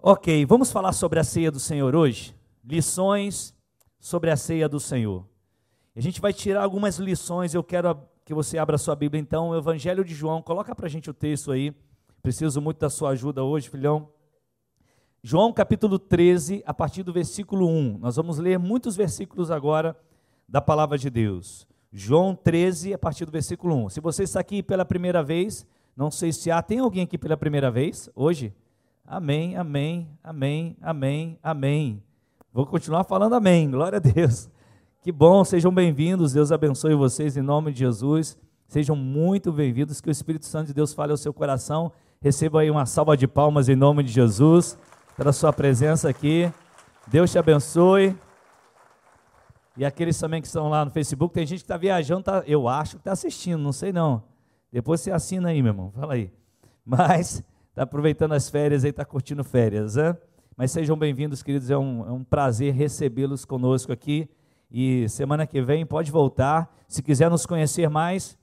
Ok, vamos falar sobre a ceia do Senhor hoje? Lições sobre a ceia do Senhor. A gente vai tirar algumas lições, eu quero que você abra sua Bíblia então, o Evangelho de João, coloca para a gente o texto aí, preciso muito da sua ajuda hoje, filhão. João capítulo 13, a partir do versículo 1, nós vamos ler muitos versículos agora da palavra de Deus. João 13, a partir do versículo 1. Se você está aqui pela primeira vez, não sei se há, tem alguém aqui pela primeira vez hoje? Amém, amém, amém, amém, amém. Vou continuar falando amém, glória a Deus. Que bom, sejam bem-vindos, Deus abençoe vocês em nome de Jesus. Sejam muito bem-vindos, que o Espírito Santo de Deus fale ao seu coração. Receba aí uma salva de palmas em nome de Jesus, pela sua presença aqui. Deus te abençoe. E aqueles também que estão lá no Facebook, tem gente que está viajando, tá, eu acho que está assistindo, não sei não. Depois você assina aí, meu irmão, fala aí. Mas está aproveitando as férias aí, está curtindo férias, né? Mas sejam bem-vindos, queridos, é um, é um prazer recebê-los conosco aqui. E semana que vem pode voltar. Se quiser nos conhecer mais,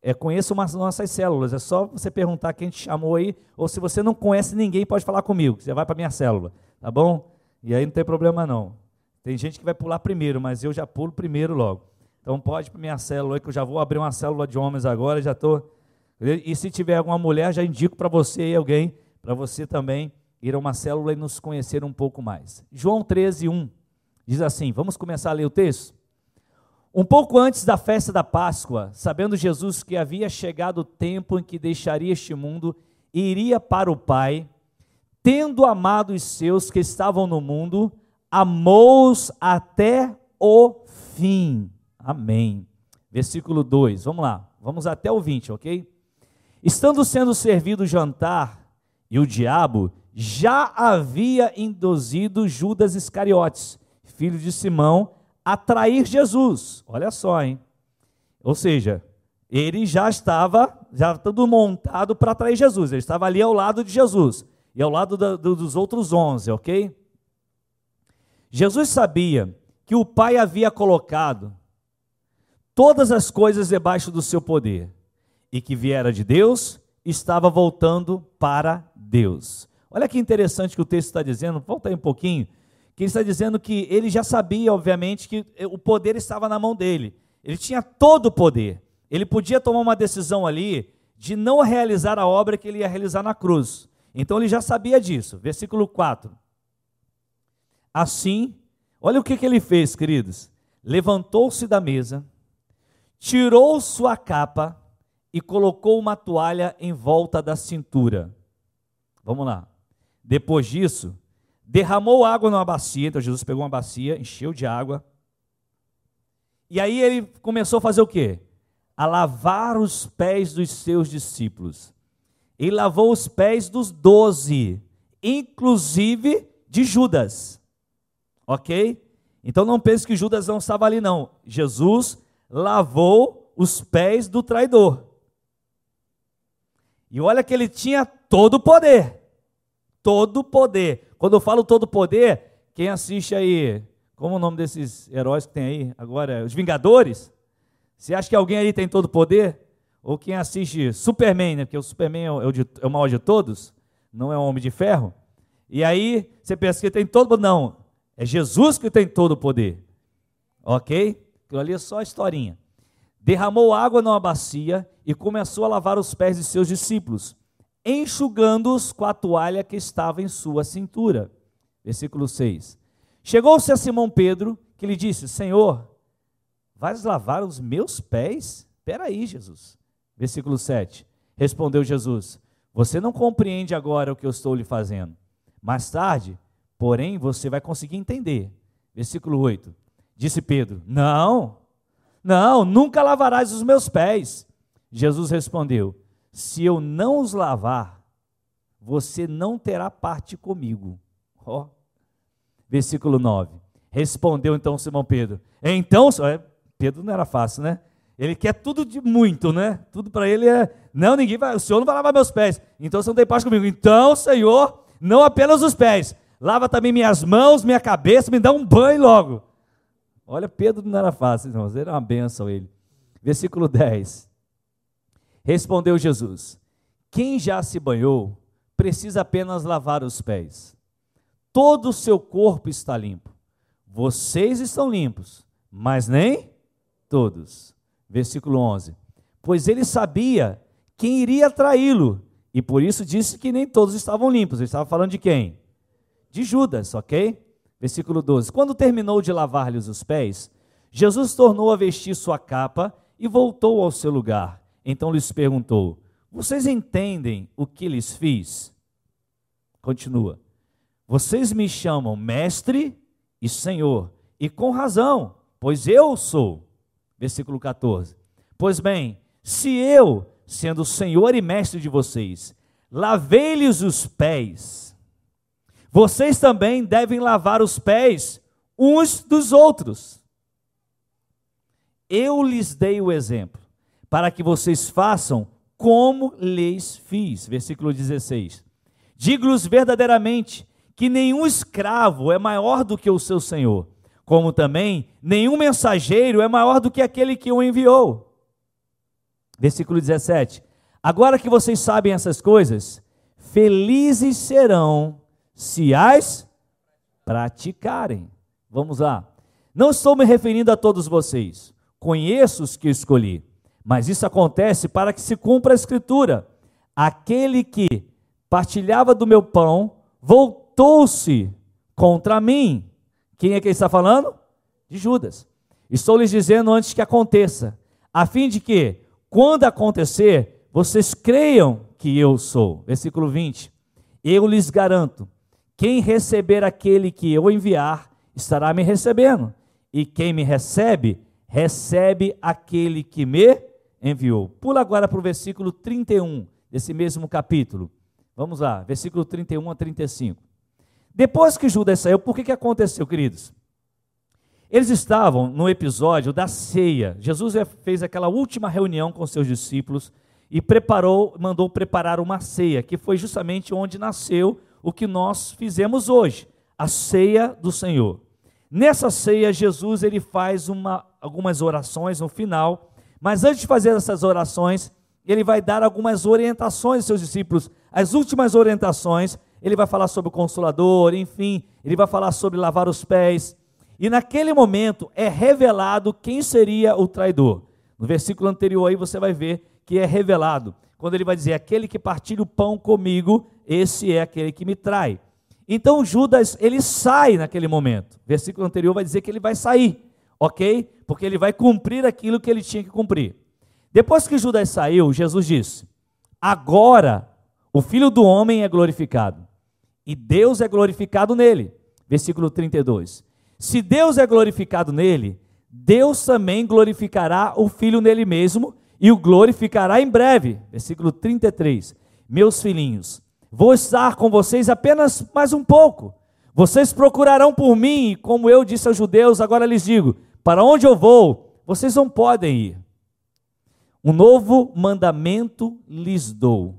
é, conheça umas nossas células. É só você perguntar quem te chamou aí, ou se você não conhece ninguém, pode falar comigo. Você vai para minha célula, tá bom? E aí não tem problema não. Tem gente que vai pular primeiro, mas eu já pulo primeiro logo. Então pode para minha célula aí, que eu já vou abrir uma célula de homens agora, já estou. E se tiver alguma mulher, já indico para você aí alguém, para você também ir a uma célula e nos conhecer um pouco mais. João 13, 1 diz assim: vamos começar a ler o texto? Um pouco antes da festa da Páscoa, sabendo Jesus que havia chegado o tempo em que deixaria este mundo e iria para o Pai, tendo amado os seus que estavam no mundo, amou-os até o fim. Amém. Versículo 2, vamos lá, vamos até o 20, ok? Estando sendo servido o jantar, e o diabo já havia induzido Judas Iscariotes, filho de Simão, a trair Jesus. Olha só, hein? Ou seja, ele já estava, já tudo montado para trair Jesus. Ele estava ali ao lado de Jesus e ao lado da, do, dos outros onze, ok? Jesus sabia que o Pai havia colocado todas as coisas debaixo do seu poder e que viera de Deus estava voltando para Deus. Olha que interessante que o texto está dizendo, volta aí um pouquinho, que ele está dizendo que ele já sabia, obviamente, que o poder estava na mão dele. Ele tinha todo o poder. Ele podia tomar uma decisão ali de não realizar a obra que ele ia realizar na cruz. Então ele já sabia disso. Versículo 4. Assim, olha o que, que ele fez, queridos. Levantou-se da mesa, tirou sua capa e colocou uma toalha em volta da cintura. Vamos lá. Depois disso, derramou água numa bacia. Então Jesus pegou uma bacia, encheu de água. E aí ele começou a fazer o quê? A lavar os pés dos seus discípulos. Ele lavou os pés dos doze, inclusive de Judas. Ok? Então não pense que Judas não estava ali, não. Jesus lavou os pés do traidor. E olha que ele tinha todo o poder todo poder. Quando eu falo todo poder, quem assiste aí, como o nome desses heróis que tem aí agora? Os Vingadores? Você acha que alguém aí tem todo poder? Ou quem assiste Superman, né? Porque o Superman é o, é o, é o maior de todos, não é um homem de ferro. E aí você pensa que tem todo Não, é Jesus que tem todo o poder. Ok? Aquilo ali é só a historinha. Derramou água numa bacia e começou a lavar os pés de seus discípulos enxugando-os com a toalha que estava em sua cintura. Versículo 6. Chegou-se a Simão Pedro, que lhe disse: Senhor, vais lavar os meus pés? Espera aí, Jesus. Versículo 7. Respondeu Jesus: Você não compreende agora o que eu estou lhe fazendo. Mais tarde, porém, você vai conseguir entender. Versículo 8. Disse Pedro: Não, não, nunca lavarás os meus pés. Jesus respondeu: se eu não os lavar, você não terá parte comigo. Ó. Oh. Versículo 9. Respondeu então Simão Pedro. Então, é, Pedro não era fácil, né? Ele quer tudo de muito, né? Tudo para ele é, não, ninguém vai, o Senhor não vai lavar meus pés. Então você não tem parte comigo. Então, Senhor, não apenas os pés, lava também minhas mãos, minha cabeça, me dá um banho logo. Olha, Pedro não era fácil, irmãos, era uma benção ele. Versículo 10. Respondeu Jesus: Quem já se banhou precisa apenas lavar os pés. todo o seu corpo está limpo. Vocês estão limpos, mas nem todos. Versículo 11. Pois ele sabia quem iria traí-lo, e por isso disse que nem todos estavam limpos. Ele estava falando de quem? De Judas, ok? Versículo 12. Quando terminou de lavar-lhes os pés, Jesus tornou a vestir sua capa e voltou ao seu lugar. Então lhes perguntou: Vocês entendem o que lhes fiz? Continua. Vocês me chamam mestre e senhor, e com razão, pois eu sou. Versículo 14. Pois bem, se eu, sendo senhor e mestre de vocês, lavei-lhes os pés, vocês também devem lavar os pés uns dos outros. Eu lhes dei o exemplo, para que vocês façam como lhes fiz. Versículo 16. Digo-lhes verdadeiramente que nenhum escravo é maior do que o seu senhor, como também nenhum mensageiro é maior do que aquele que o enviou. Versículo 17. Agora que vocês sabem essas coisas, felizes serão se as praticarem. Vamos lá. Não estou me referindo a todos vocês. Conheço os que escolhi. Mas isso acontece para que se cumpra a escritura. Aquele que partilhava do meu pão voltou-se contra mim. Quem é que ele está falando? De Judas. Estou lhes dizendo antes que aconteça, a fim de que, quando acontecer, vocês creiam que eu sou. Versículo 20. Eu lhes garanto: quem receber aquele que eu enviar, estará me recebendo. E quem me recebe, recebe aquele que me enviou. Pula agora para o versículo 31 desse mesmo capítulo. Vamos lá, versículo 31 a 35. Depois que Judas saiu, por que, que aconteceu, queridos? Eles estavam no episódio da ceia. Jesus fez aquela última reunião com seus discípulos e preparou, mandou preparar uma ceia, que foi justamente onde nasceu o que nós fizemos hoje, a ceia do Senhor. Nessa ceia, Jesus ele faz uma, algumas orações no final, mas antes de fazer essas orações, ele vai dar algumas orientações aos seus discípulos. As últimas orientações, ele vai falar sobre o consolador, enfim, ele vai falar sobre lavar os pés. E naquele momento é revelado quem seria o traidor. No versículo anterior aí você vai ver que é revelado. Quando ele vai dizer: Aquele que partilha o pão comigo, esse é aquele que me trai. Então Judas, ele sai naquele momento. Versículo anterior vai dizer que ele vai sair, ok? Porque ele vai cumprir aquilo que ele tinha que cumprir. Depois que Judas saiu, Jesus disse: Agora o filho do homem é glorificado, e Deus é glorificado nele. Versículo 32. Se Deus é glorificado nele, Deus também glorificará o filho nele mesmo e o glorificará em breve. Versículo 33. Meus filhinhos, Vou estar com vocês apenas mais um pouco. Vocês procurarão por mim, como eu disse aos judeus, agora lhes digo: para onde eu vou, vocês não podem ir. Um novo mandamento lhes dou: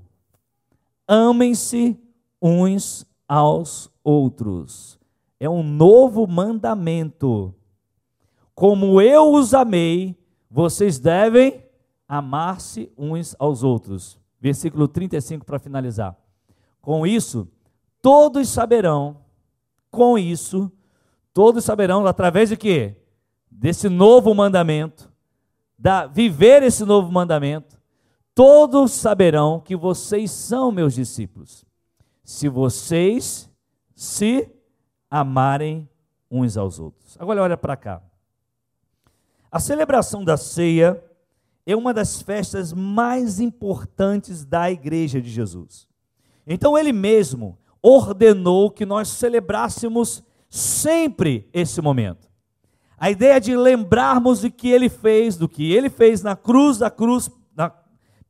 amem-se uns aos outros. É um novo mandamento. Como eu os amei, vocês devem amar-se uns aos outros. Versículo 35 para finalizar. Com isso, todos saberão, com isso, todos saberão através de quê? Desse novo mandamento, da viver esse novo mandamento, todos saberão que vocês são meus discípulos. Se vocês se amarem uns aos outros. Agora olha para cá. A celebração da ceia é uma das festas mais importantes da igreja de Jesus. Então ele mesmo ordenou que nós celebrássemos sempre esse momento. A ideia de lembrarmos do que ele fez, do que ele fez na cruz, da cruz, na,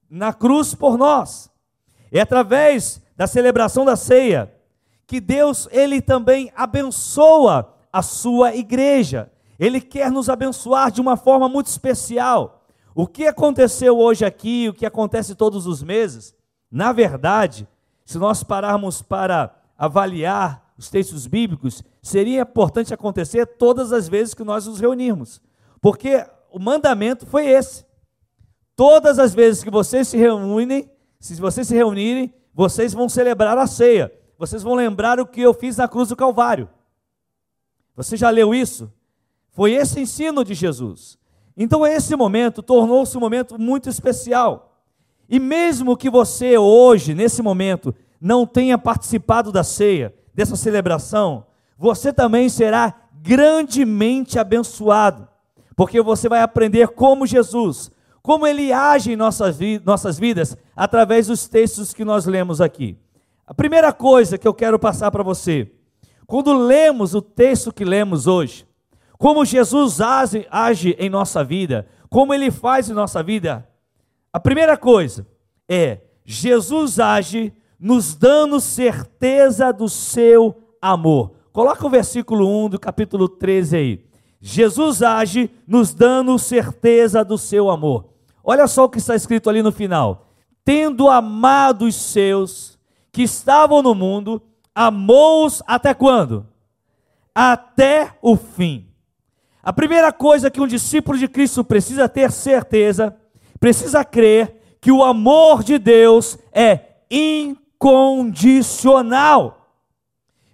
na cruz por nós. É através da celebração da ceia que Deus ele também abençoa a sua igreja. Ele quer nos abençoar de uma forma muito especial. O que aconteceu hoje aqui, o que acontece todos os meses, na verdade, se nós pararmos para avaliar os textos bíblicos, seria importante acontecer todas as vezes que nós nos reunirmos, porque o mandamento foi esse. Todas as vezes que vocês se reúnem, se vocês se reunirem, vocês vão celebrar a ceia. vocês vão lembrar o que eu fiz na cruz do Calvário. Você já leu isso? Foi esse ensino de Jesus. Então, esse momento tornou-se um momento muito especial. E mesmo que você hoje, nesse momento, não tenha participado da ceia, dessa celebração, você também será grandemente abençoado, porque você vai aprender como Jesus, como ele age em nossas, nossas vidas através dos textos que nós lemos aqui. A primeira coisa que eu quero passar para você, quando lemos o texto que lemos hoje, como Jesus age, age em nossa vida, como ele faz em nossa vida, a primeira coisa é Jesus age nos dando certeza do seu amor. Coloca o versículo 1 do capítulo 13 aí. Jesus age nos dando certeza do seu amor. Olha só o que está escrito ali no final. Tendo amado os seus que estavam no mundo, amou-os até quando? Até o fim. A primeira coisa que um discípulo de Cristo precisa ter certeza, precisa crer que o amor de Deus é incondicional.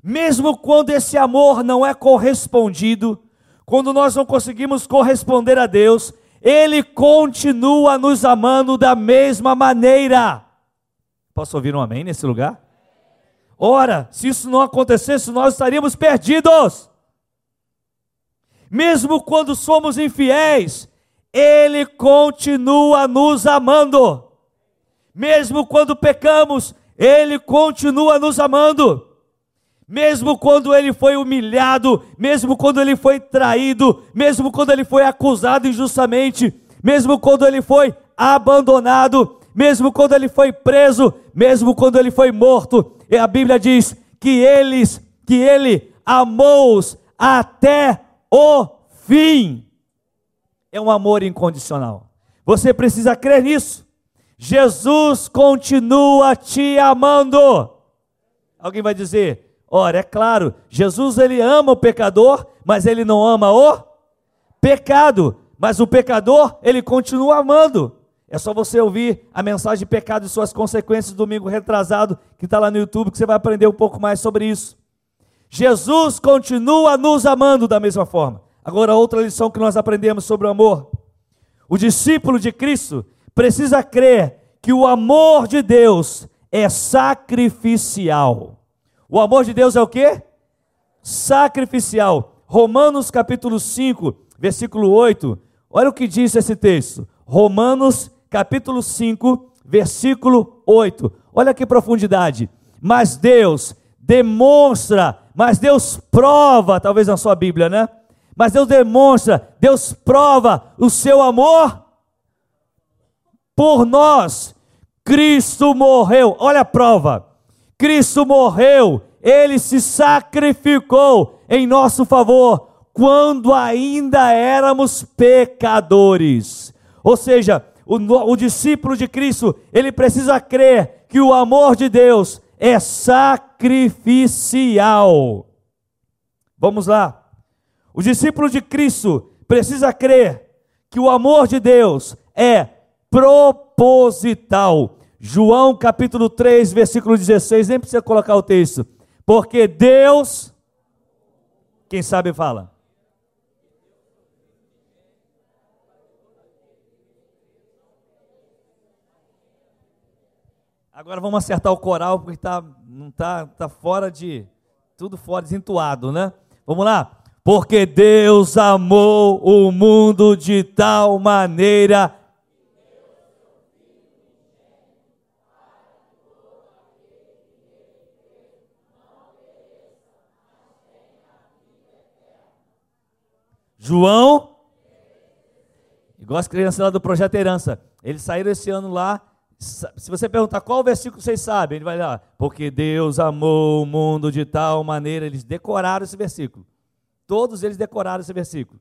Mesmo quando esse amor não é correspondido, quando nós não conseguimos corresponder a Deus, Ele continua nos amando da mesma maneira. Posso ouvir um amém nesse lugar? Ora, se isso não acontecesse, nós estaríamos perdidos. Mesmo quando somos infiéis, Ele continua nos amando. Mesmo quando pecamos, Ele continua nos amando. Mesmo quando ele foi humilhado, mesmo quando ele foi traído, mesmo quando ele foi acusado injustamente, mesmo quando ele foi abandonado, mesmo quando ele foi preso, mesmo quando ele foi morto, e a Bíblia diz que eles, que ele amou-os até o fim. É um amor incondicional. Você precisa crer nisso. Jesus continua te amando. Alguém vai dizer: ora, é claro, Jesus ele ama o pecador, mas ele não ama o pecado. Mas o pecador, ele continua amando. É só você ouvir a mensagem de pecado e suas consequências domingo retrasado, que está lá no YouTube, que você vai aprender um pouco mais sobre isso. Jesus continua nos amando da mesma forma. Agora, outra lição que nós aprendemos sobre o amor. O discípulo de Cristo, precisa crer que o amor de Deus é sacrificial. O amor de Deus é o que? Sacrificial. Romanos capítulo 5, versículo 8. Olha o que diz esse texto. Romanos capítulo 5, versículo 8. Olha que profundidade. Mas Deus demonstra, mas Deus prova, talvez na sua Bíblia, né? Mas Deus demonstra, Deus prova o seu amor por nós. Cristo morreu, olha a prova. Cristo morreu, ele se sacrificou em nosso favor quando ainda éramos pecadores. Ou seja, o, o, discípulo de Cristo, ele precisa crer que o amor de Deus é sacrificial. Vamos lá. O discípulo de Cristo precisa crer que o amor de Deus é proposital. João capítulo 3, versículo 16, nem precisa colocar o texto. Porque Deus, quem sabe fala. Agora vamos acertar o coral porque tá, não tá, tá fora de tudo fora desentuado, né? Vamos lá. Porque Deus amou o mundo de tal maneira João, igual as crianças lá do Projeto Herança, eles saíram esse ano lá. Se você perguntar qual versículo vocês sabem, ele vai lá, porque Deus amou o mundo de tal maneira, eles decoraram esse versículo. Todos eles decoraram esse versículo.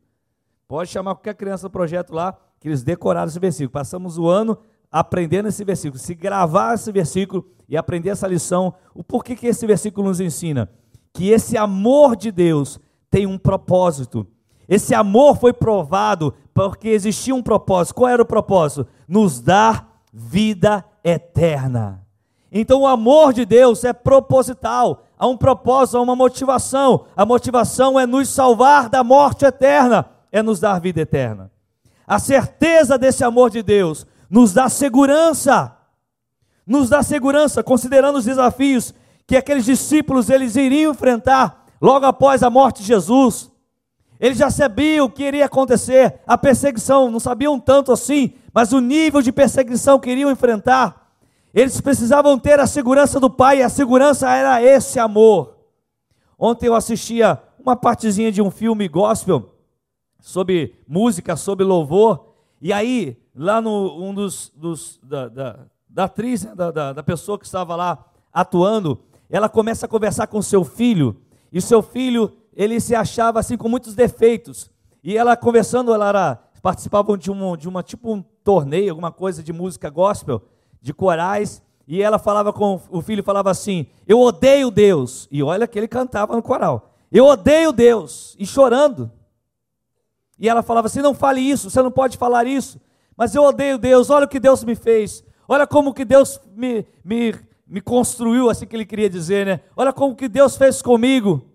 Pode chamar qualquer criança do projeto lá, que eles decoraram esse versículo. Passamos o ano aprendendo esse versículo. Se gravar esse versículo e aprender essa lição, o porquê que esse versículo nos ensina? Que esse amor de Deus tem um propósito. Esse amor foi provado porque existia um propósito. Qual era o propósito? Nos dar vida eterna. Então o amor de Deus é proposital, há um propósito, há uma motivação. A motivação é nos salvar da morte eterna, é nos dar vida eterna. A certeza desse amor de Deus nos dá segurança. Nos dá segurança, considerando os desafios que aqueles discípulos eles iriam enfrentar logo após a morte de Jesus. Eles já sabiam o que iria acontecer, a perseguição, não sabiam tanto assim, mas o nível de perseguição que iriam enfrentar. Eles precisavam ter a segurança do Pai, e a segurança era esse amor. Ontem eu assistia uma partezinha de um filme gospel sobre música, sobre louvor, e aí, lá no um dos, dos da, da, da atriz, né, da, da, da pessoa que estava lá atuando, ela começa a conversar com seu filho, e seu filho ele se achava assim com muitos defeitos. E ela conversando, ela era, participava de, um, de uma tipo um torneio, alguma coisa de música gospel, de corais, e ela falava com o filho falava assim: "Eu odeio Deus". E olha que ele cantava no coral. "Eu odeio Deus", e chorando. E ela falava assim: "Não fale isso, você não pode falar isso". Mas eu odeio Deus, olha o que Deus me fez. Olha como que Deus me, me, me construiu, assim que ele queria dizer, né? Olha como que Deus fez comigo.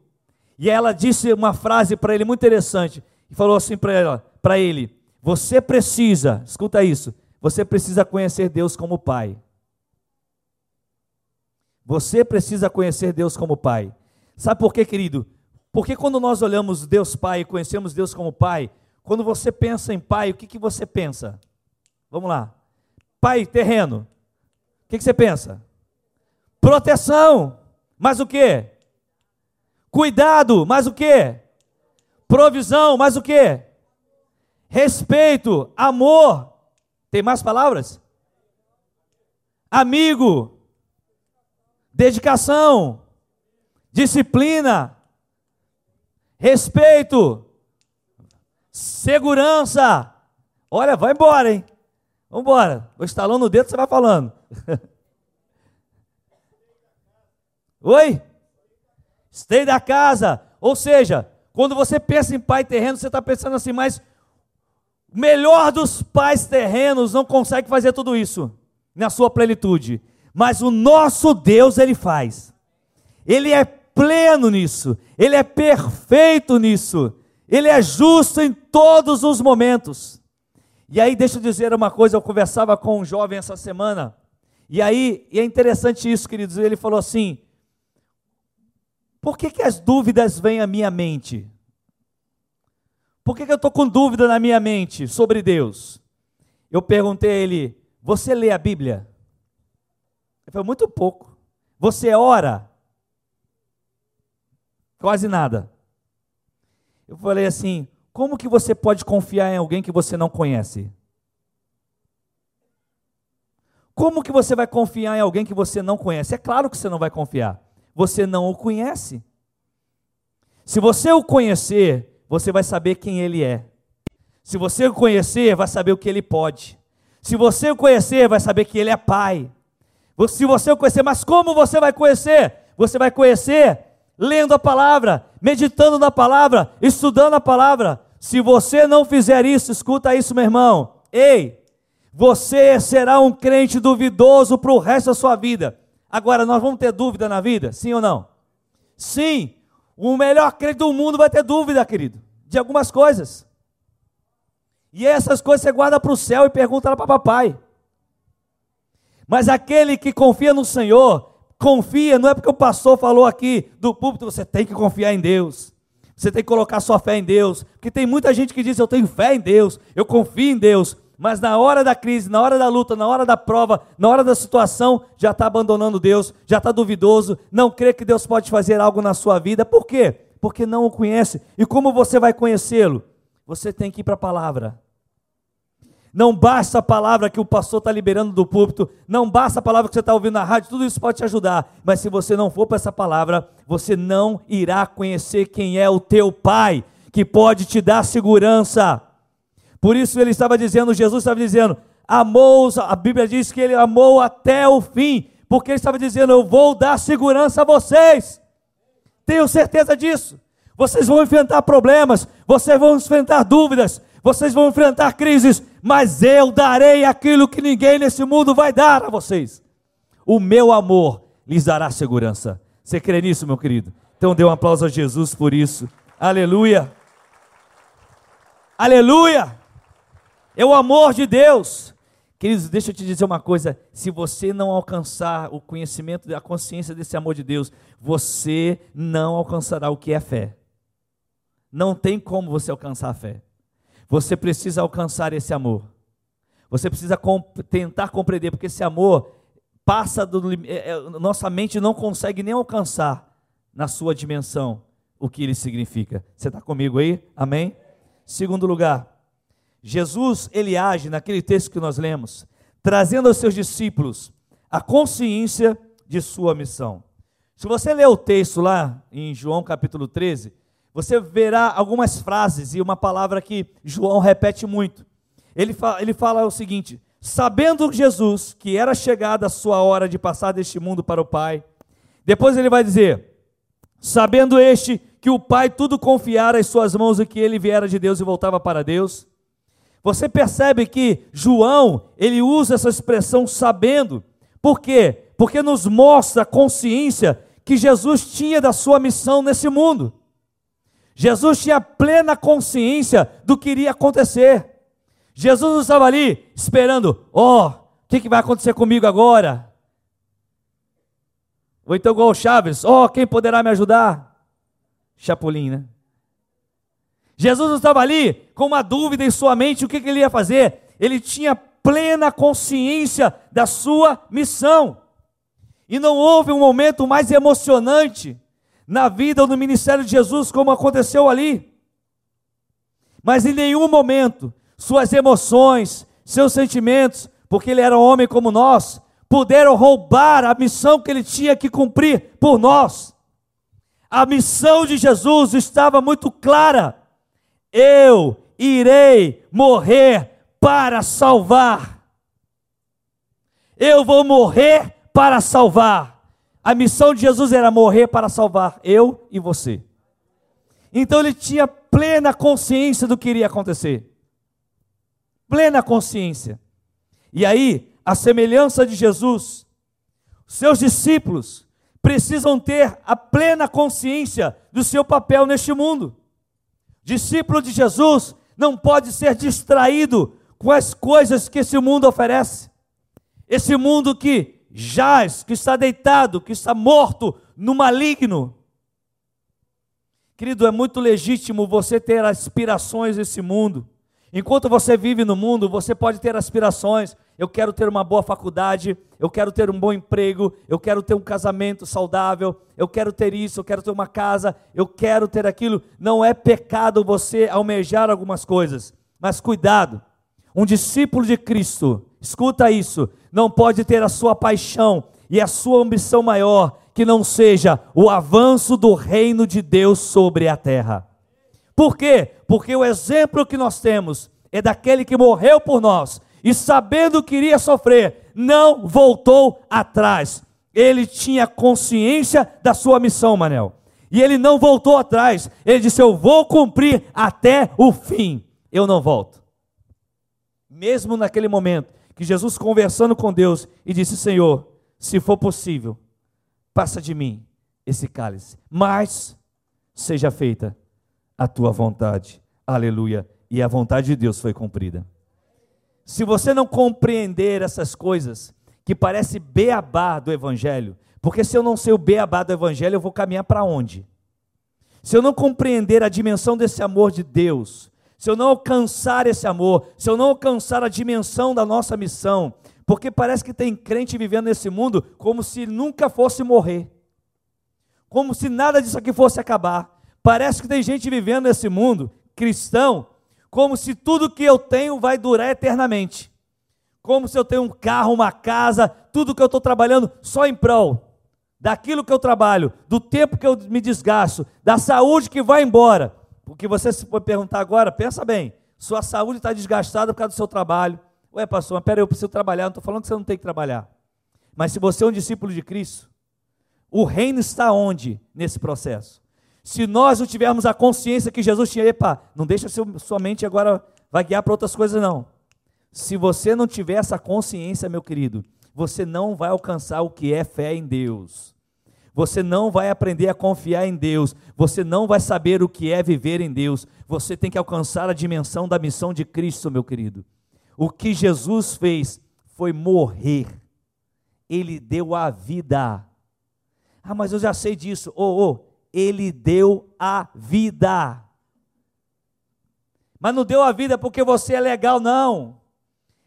E ela disse uma frase para ele muito interessante e falou assim para ele: Você precisa, escuta isso, você precisa conhecer Deus como Pai. Você precisa conhecer Deus como Pai. Sabe por quê, querido? Porque quando nós olhamos Deus Pai e conhecemos Deus como Pai, quando você pensa em Pai, o que, que você pensa? Vamos lá. Pai terreno. O que, que você pensa? Proteção. Mas o que? Cuidado, mais o que? Provisão, mais o que? Respeito, amor. Tem mais palavras? Amigo, dedicação, disciplina, respeito, segurança. Olha, vai embora, hein? Vamos embora. Vou estalando o dedo, você vai falando. Oi? Stay da casa. Ou seja, quando você pensa em pai terreno, você está pensando assim, mas o melhor dos pais terrenos não consegue fazer tudo isso na sua plenitude. Mas o nosso Deus, ele faz. Ele é pleno nisso. Ele é perfeito nisso. Ele é justo em todos os momentos. E aí, deixa eu dizer uma coisa: eu conversava com um jovem essa semana. E aí, e é interessante isso, queridos. Ele falou assim: por que, que as dúvidas vêm à minha mente? Por que, que eu estou com dúvida na minha mente sobre Deus? Eu perguntei a ele: Você lê a Bíblia? Ele falou: Muito pouco. Você ora? Quase nada. Eu falei assim: Como que você pode confiar em alguém que você não conhece? Como que você vai confiar em alguém que você não conhece? É claro que você não vai confiar você não o conhece. Se você o conhecer, você vai saber quem ele é. Se você o conhecer, vai saber o que ele pode. Se você o conhecer, vai saber que ele é pai. Se você o conhecer, mas como você vai conhecer? Você vai conhecer lendo a palavra, meditando na palavra, estudando a palavra. Se você não fizer isso, escuta isso, meu irmão. Ei, você será um crente duvidoso para o resto da sua vida. Agora, nós vamos ter dúvida na vida? Sim ou não? Sim. O melhor crente do mundo vai ter dúvida, querido, de algumas coisas. E essas coisas você guarda para o céu e pergunta para papai. Mas aquele que confia no Senhor, confia, não é porque o pastor falou aqui do púlpito, você tem que confiar em Deus. Você tem que colocar sua fé em Deus. Porque tem muita gente que diz: Eu tenho fé em Deus, eu confio em Deus mas na hora da crise, na hora da luta, na hora da prova, na hora da situação, já está abandonando Deus, já está duvidoso, não crê que Deus pode fazer algo na sua vida. Por quê? Porque não o conhece. E como você vai conhecê-lo? Você tem que ir para a palavra. Não basta a palavra que o pastor está liberando do púlpito, não basta a palavra que você está ouvindo na rádio, tudo isso pode te ajudar. Mas se você não for para essa palavra, você não irá conhecer quem é o teu Pai, que pode te dar segurança. Por isso ele estava dizendo, Jesus estava dizendo, amou, a Bíblia diz que ele amou até o fim, porque ele estava dizendo, eu vou dar segurança a vocês. Tenho certeza disso. Vocês vão enfrentar problemas, vocês vão enfrentar dúvidas, vocês vão enfrentar crises, mas eu darei aquilo que ninguém nesse mundo vai dar a vocês. o meu amor lhes dará segurança. Você crê nisso, meu querido? Então dê um aplauso a Jesus por isso. Aleluia. Aleluia. É o amor de Deus. Queridos, deixa eu te dizer uma coisa: se você não alcançar o conhecimento, a consciência desse amor de Deus, você não alcançará o que é fé. Não tem como você alcançar a fé. Você precisa alcançar esse amor. Você precisa comp tentar compreender, porque esse amor passa do é, é, nossa mente não consegue nem alcançar na sua dimensão o que ele significa. Você está comigo aí? Amém? Segundo lugar, Jesus, ele age naquele texto que nós lemos, trazendo aos seus discípulos a consciência de sua missão. Se você ler o texto lá em João capítulo 13, você verá algumas frases e uma palavra que João repete muito. Ele fala, ele fala o seguinte: sabendo Jesus que era chegada a sua hora de passar deste mundo para o Pai, depois ele vai dizer: sabendo este que o Pai tudo confiara em suas mãos e que ele viera de Deus e voltava para Deus, você percebe que João, ele usa essa expressão sabendo. Por quê? Porque nos mostra a consciência que Jesus tinha da sua missão nesse mundo. Jesus tinha plena consciência do que iria acontecer. Jesus não estava ali esperando, ó, oh, o que, que vai acontecer comigo agora? Ou então igual o Chaves, ó, oh, quem poderá me ajudar? Chapolin, né? Jesus estava ali com uma dúvida em sua mente o que, que ele ia fazer. Ele tinha plena consciência da sua missão. E não houve um momento mais emocionante na vida ou no ministério de Jesus como aconteceu ali. Mas em nenhum momento suas emoções, seus sentimentos, porque ele era um homem como nós, puderam roubar a missão que ele tinha que cumprir por nós. A missão de Jesus estava muito clara eu irei morrer para salvar. Eu vou morrer para salvar. A missão de Jesus era morrer para salvar eu e você. Então ele tinha plena consciência do que iria acontecer. Plena consciência. E aí, a semelhança de Jesus, seus discípulos precisam ter a plena consciência do seu papel neste mundo. Discípulo de Jesus não pode ser distraído com as coisas que esse mundo oferece. Esse mundo que jaz, que está deitado, que está morto no maligno. Querido, é muito legítimo você ter aspirações nesse mundo. Enquanto você vive no mundo, você pode ter aspirações. Eu quero ter uma boa faculdade, eu quero ter um bom emprego, eu quero ter um casamento saudável, eu quero ter isso, eu quero ter uma casa, eu quero ter aquilo. Não é pecado você almejar algumas coisas, mas cuidado. Um discípulo de Cristo, escuta isso, não pode ter a sua paixão e a sua ambição maior que não seja o avanço do reino de Deus sobre a terra. Por quê? Porque o exemplo que nós temos é daquele que morreu por nós e, sabendo que iria sofrer, não voltou atrás. Ele tinha consciência da sua missão, Manel. E ele não voltou atrás. Ele disse: Eu vou cumprir até o fim. Eu não volto. Mesmo naquele momento que Jesus conversando com Deus e disse: Senhor, se for possível, passa de mim esse cálice, mas seja feita a tua vontade. Aleluia. E a vontade de Deus foi cumprida. Se você não compreender essas coisas, que parece beabá do Evangelho, porque se eu não sei o beabá do Evangelho, eu vou caminhar para onde? Se eu não compreender a dimensão desse amor de Deus, se eu não alcançar esse amor, se eu não alcançar a dimensão da nossa missão, porque parece que tem crente vivendo nesse mundo como se nunca fosse morrer, como se nada disso aqui fosse acabar. Parece que tem gente vivendo nesse mundo cristão como se tudo que eu tenho vai durar eternamente. Como se eu tenho um carro, uma casa, tudo que eu estou trabalhando só em prol daquilo que eu trabalho, do tempo que eu me desgasto, da saúde que vai embora. Porque você se for perguntar agora, pensa bem, sua saúde está desgastada por causa do seu trabalho. Ué, pastor, mas peraí, eu preciso trabalhar, não estou falando que você não tem que trabalhar. Mas se você é um discípulo de Cristo, o reino está onde nesse processo? Se nós não tivermos a consciência que Jesus tinha, epa, não deixa sua mente agora vai guiar para outras coisas, não. Se você não tiver essa consciência, meu querido, você não vai alcançar o que é fé em Deus. Você não vai aprender a confiar em Deus. Você não vai saber o que é viver em Deus. Você tem que alcançar a dimensão da missão de Cristo, meu querido. O que Jesus fez foi morrer. Ele deu a vida. Ah, mas eu já sei disso. Oh, oh, ele deu a vida. Mas não deu a vida porque você é legal, não.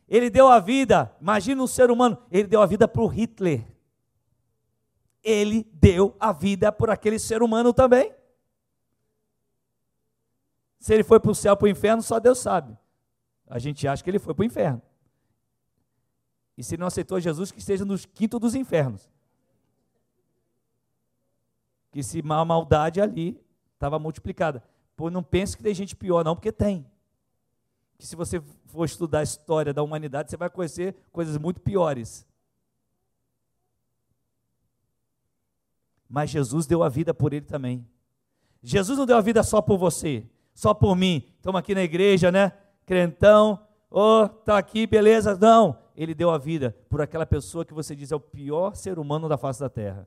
Ele deu a vida, imagina um ser humano, ele deu a vida para o Hitler ele deu a vida por aquele ser humano também. Se ele foi para o céu, para o inferno, só Deus sabe. A gente acha que ele foi para o inferno. E se não aceitou Jesus, que esteja no quinto dos infernos. Que se a maldade ali estava multiplicada. Pô, não pense que tem gente pior, não, porque tem. Que se você for estudar a história da humanidade, você vai conhecer coisas muito piores. mas Jesus deu a vida por ele também. Jesus não deu a vida só por você, só por mim. Estamos aqui na igreja, né? Crentão, oh, tá aqui, beleza? Não, ele deu a vida por aquela pessoa que você diz é o pior ser humano da face da terra.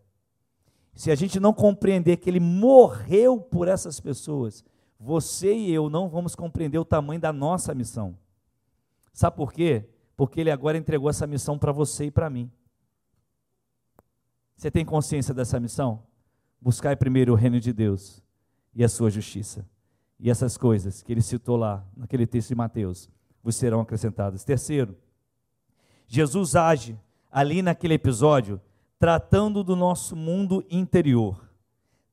Se a gente não compreender que ele morreu por essas pessoas, você e eu não vamos compreender o tamanho da nossa missão. Sabe por quê? Porque ele agora entregou essa missão para você e para mim. Você tem consciência dessa missão? Buscar primeiro o reino de Deus e a sua justiça. E essas coisas que ele citou lá, naquele texto de Mateus, vos serão acrescentadas. Terceiro, Jesus age ali naquele episódio tratando do nosso mundo interior.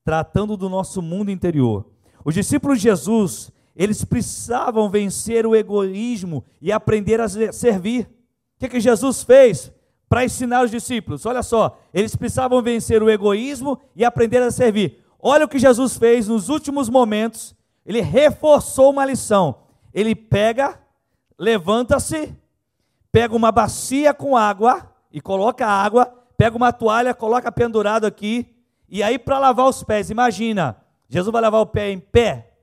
Tratando do nosso mundo interior. Os discípulos de Jesus, eles precisavam vencer o egoísmo e aprender a servir. O que, que Jesus fez? para ensinar os discípulos. Olha só, eles precisavam vencer o egoísmo e aprender a servir. Olha o que Jesus fez nos últimos momentos. Ele reforçou uma lição. Ele pega, levanta-se, pega uma bacia com água e coloca água, pega uma toalha, coloca pendurado aqui, e aí para lavar os pés, imagina, Jesus vai lavar o pé em pé,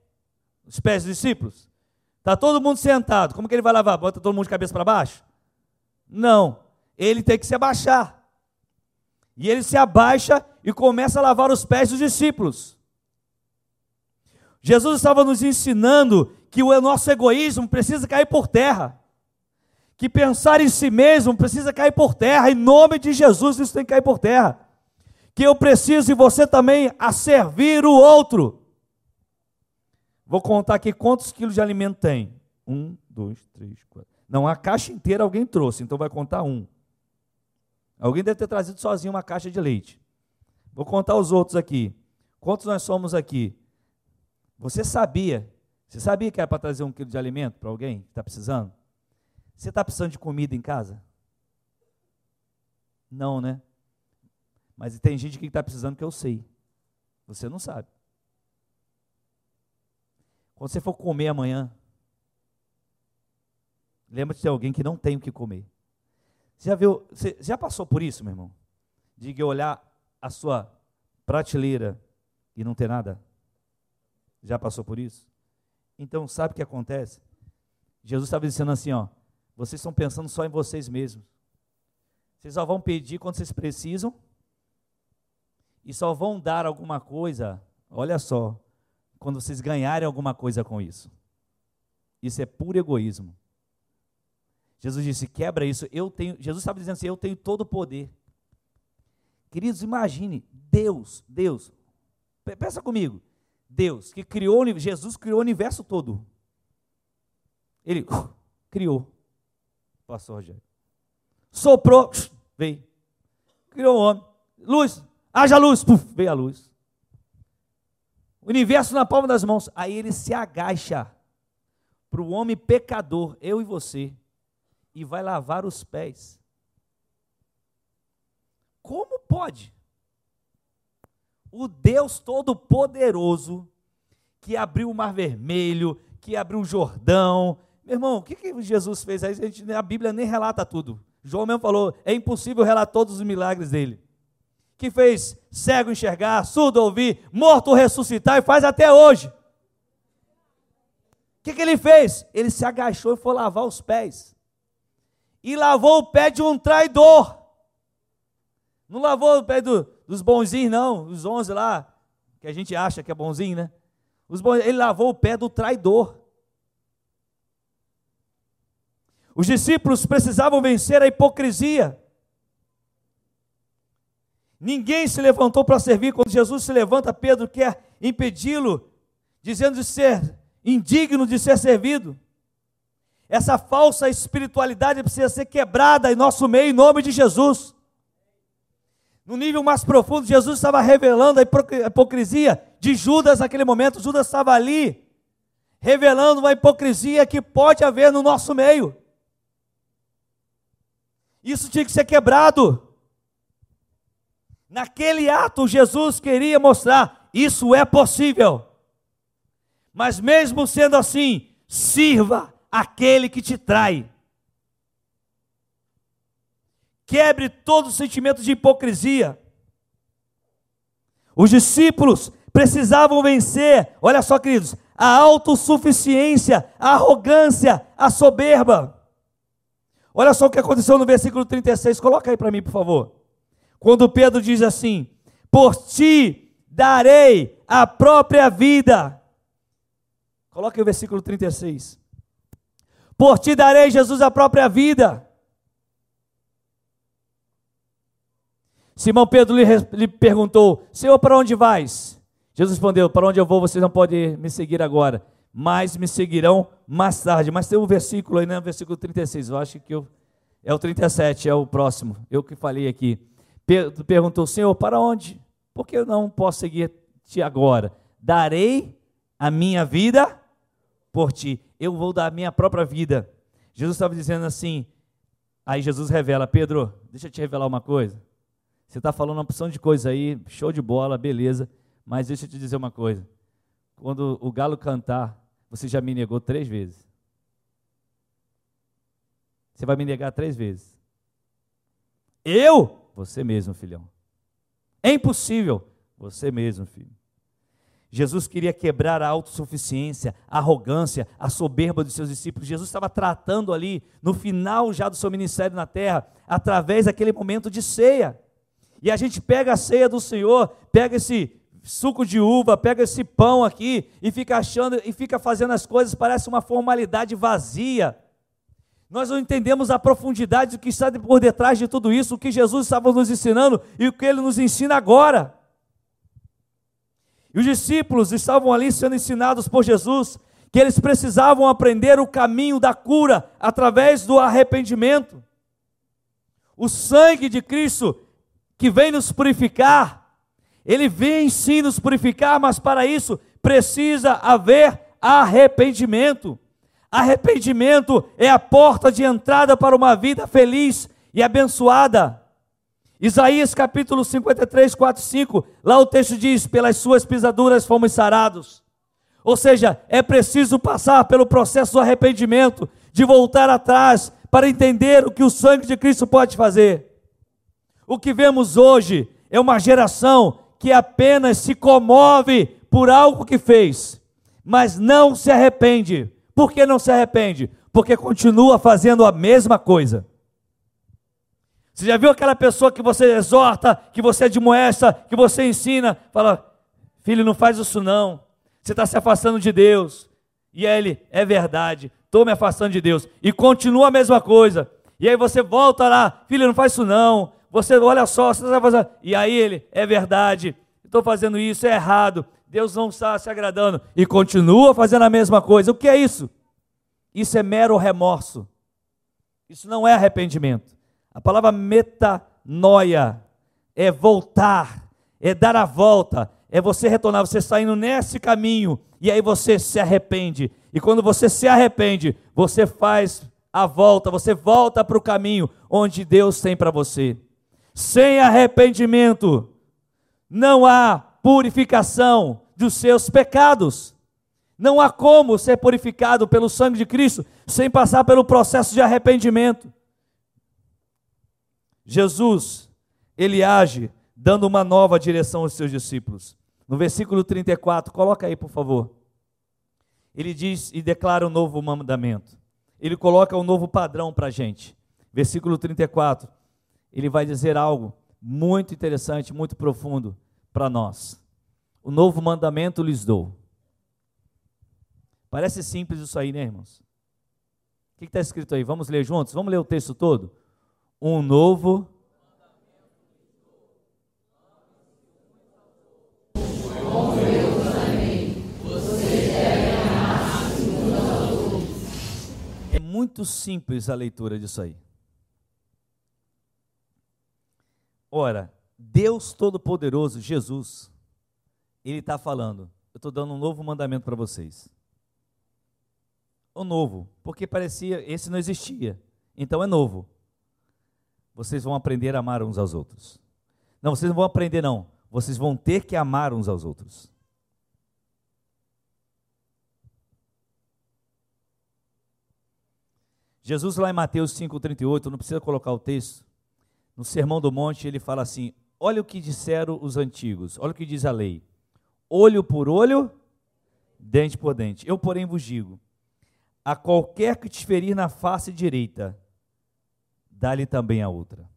os pés dos discípulos. Está todo mundo sentado, como que ele vai lavar? Bota todo mundo de cabeça para baixo? Não ele tem que se abaixar. E ele se abaixa e começa a lavar os pés dos discípulos. Jesus estava nos ensinando que o nosso egoísmo precisa cair por terra. Que pensar em si mesmo precisa cair por terra. Em nome de Jesus, isso tem que cair por terra. Que eu preciso e você também a servir o outro. Vou contar aqui quantos quilos de alimento tem. Um, dois, três, quatro. Não, a caixa inteira alguém trouxe, então vai contar um. Alguém deve ter trazido sozinho uma caixa de leite. Vou contar os outros aqui. Quantos nós somos aqui? Você sabia? Você sabia que era para trazer um quilo de alimento para alguém que está precisando? Você está precisando de comida em casa? Não, né? Mas tem gente que está precisando que eu sei. Você não sabe. Quando você for comer amanhã, lembra-te de alguém que não tem o que comer. Você já viu, você já passou por isso, meu irmão? De olhar a sua prateleira e não ter nada? Já passou por isso? Então, sabe o que acontece? Jesus estava dizendo assim, ó, vocês estão pensando só em vocês mesmos. Vocês só vão pedir quando vocês precisam e só vão dar alguma coisa, olha só, quando vocês ganharem alguma coisa com isso. Isso é puro egoísmo. Jesus disse: quebra isso. Eu tenho. Jesus estava dizendo assim: eu tenho todo o poder. Queridos, imagine Deus, Deus. Pensa comigo. Deus que criou, Jesus criou o universo todo. Ele uh, criou. Pastor Rogério. Soprou, veio. Criou o homem. Luz, haja luz, puf, veio a luz. O universo na palma das mãos. Aí ele se agacha para o homem pecador, eu e você e vai lavar os pés. Como pode? O Deus Todo-Poderoso, que abriu o Mar Vermelho, que abriu o Jordão. Meu irmão, o que, que Jesus fez? A, gente, a Bíblia nem relata tudo. João mesmo falou: é impossível relatar todos os milagres dele. Que fez cego enxergar, surdo ouvir, morto ressuscitar e faz até hoje. O que, que ele fez? Ele se agachou e foi lavar os pés e lavou o pé de um traidor. Não lavou o pé do, dos bonzinhos, não, os onze lá, que a gente acha que é bonzinho, né? Os bons, ele lavou o pé do traidor. Os discípulos precisavam vencer a hipocrisia. Ninguém se levantou para servir. Quando Jesus se levanta, Pedro quer impedi-lo, dizendo de ser indigno de ser servido. Essa falsa espiritualidade precisa ser quebrada em nosso meio, em nome de Jesus. No nível mais profundo, Jesus estava revelando a hipocrisia de Judas naquele momento. Judas estava ali, revelando uma hipocrisia que pode haver no nosso meio. Isso tinha que ser quebrado. Naquele ato, Jesus queria mostrar: isso é possível. Mas mesmo sendo assim, sirva aquele que te trai. Quebre todo o sentimento de hipocrisia. Os discípulos precisavam vencer, olha só, queridos, a autossuficiência, a arrogância, a soberba. Olha só o que aconteceu no versículo 36, coloca aí para mim, por favor. Quando Pedro diz assim: Por ti darei a própria vida. Coloca aí o versículo 36. Por ti darei, Jesus, a própria vida. Simão Pedro lhe, lhe perguntou: Senhor, para onde vais? Jesus respondeu: Para onde eu vou, vocês não podem me seguir agora, mas me seguirão mais tarde. Mas tem um versículo aí, né? Versículo 36. Eu acho que eu, é o 37, é o próximo. Eu que falei aqui. Pedro perguntou: Senhor, para onde? Por que eu não posso seguir-te agora? Darei a minha vida por ti eu vou dar a minha própria vida. Jesus estava dizendo assim, aí Jesus revela, Pedro, deixa eu te revelar uma coisa. Você está falando uma opção de coisa aí, show de bola, beleza, mas deixa eu te dizer uma coisa. Quando o galo cantar, você já me negou três vezes. Você vai me negar três vezes. Eu? Você mesmo, filhão. É impossível. Você mesmo, filho. Jesus queria quebrar a autossuficiência, a arrogância, a soberba dos seus discípulos. Jesus estava tratando ali, no final já do seu ministério na terra, através daquele momento de ceia. E a gente pega a ceia do Senhor, pega esse suco de uva, pega esse pão aqui e fica achando e fica fazendo as coisas, parece uma formalidade vazia. Nós não entendemos a profundidade do que está por detrás de tudo isso, o que Jesus estava nos ensinando e o que ele nos ensina agora. E os discípulos estavam ali sendo ensinados por Jesus que eles precisavam aprender o caminho da cura através do arrependimento. O sangue de Cristo que vem nos purificar, ele vem sim nos purificar, mas para isso precisa haver arrependimento. Arrependimento é a porta de entrada para uma vida feliz e abençoada. Isaías capítulo 53, 4, 5, lá o texto diz: Pelas suas pisaduras fomos sarados. Ou seja, é preciso passar pelo processo do arrependimento, de voltar atrás, para entender o que o sangue de Cristo pode fazer. O que vemos hoje é uma geração que apenas se comove por algo que fez, mas não se arrepende. Por que não se arrepende? Porque continua fazendo a mesma coisa. Você já viu aquela pessoa que você exorta, que você admoesta, que você ensina, fala, filho, não faz isso não, você está se afastando de Deus. E aí ele, é verdade, estou me afastando de Deus. E continua a mesma coisa. E aí você volta lá, filho, não faz isso não. Você, olha só, você fazendo. E aí ele, é verdade, estou fazendo isso, é errado. Deus não está se agradando. E continua fazendo a mesma coisa. O que é isso? Isso é mero remorso. Isso não é arrependimento. A palavra metanoia é voltar, é dar a volta, é você retornar, você está indo nesse caminho e aí você se arrepende. E quando você se arrepende, você faz a volta, você volta para o caminho onde Deus tem para você. Sem arrependimento, não há purificação dos seus pecados. Não há como ser purificado pelo sangue de Cristo sem passar pelo processo de arrependimento. Jesus, ele age dando uma nova direção aos seus discípulos. No versículo 34, coloca aí, por favor. Ele diz e declara um novo mandamento. Ele coloca um novo padrão para a gente. Versículo 34, ele vai dizer algo muito interessante, muito profundo para nós. O novo mandamento lhes dou. Parece simples isso aí, né, irmãos? O que está escrito aí? Vamos ler juntos? Vamos ler o texto todo? Um novo É muito simples a leitura disso aí. Ora, Deus Todo-Poderoso, Jesus, Ele está falando: eu estou dando um novo mandamento para vocês. O novo, porque parecia, esse não existia, então é novo. Vocês vão aprender a amar uns aos outros. Não, vocês não vão aprender, não. Vocês vão ter que amar uns aos outros. Jesus, lá em Mateus 5,38, não precisa colocar o texto, no Sermão do Monte, ele fala assim: Olha o que disseram os antigos, olha o que diz a lei: olho por olho, dente por dente. Eu, porém, vos digo: a qualquer que te ferir na face direita, dá-lhe também a outra.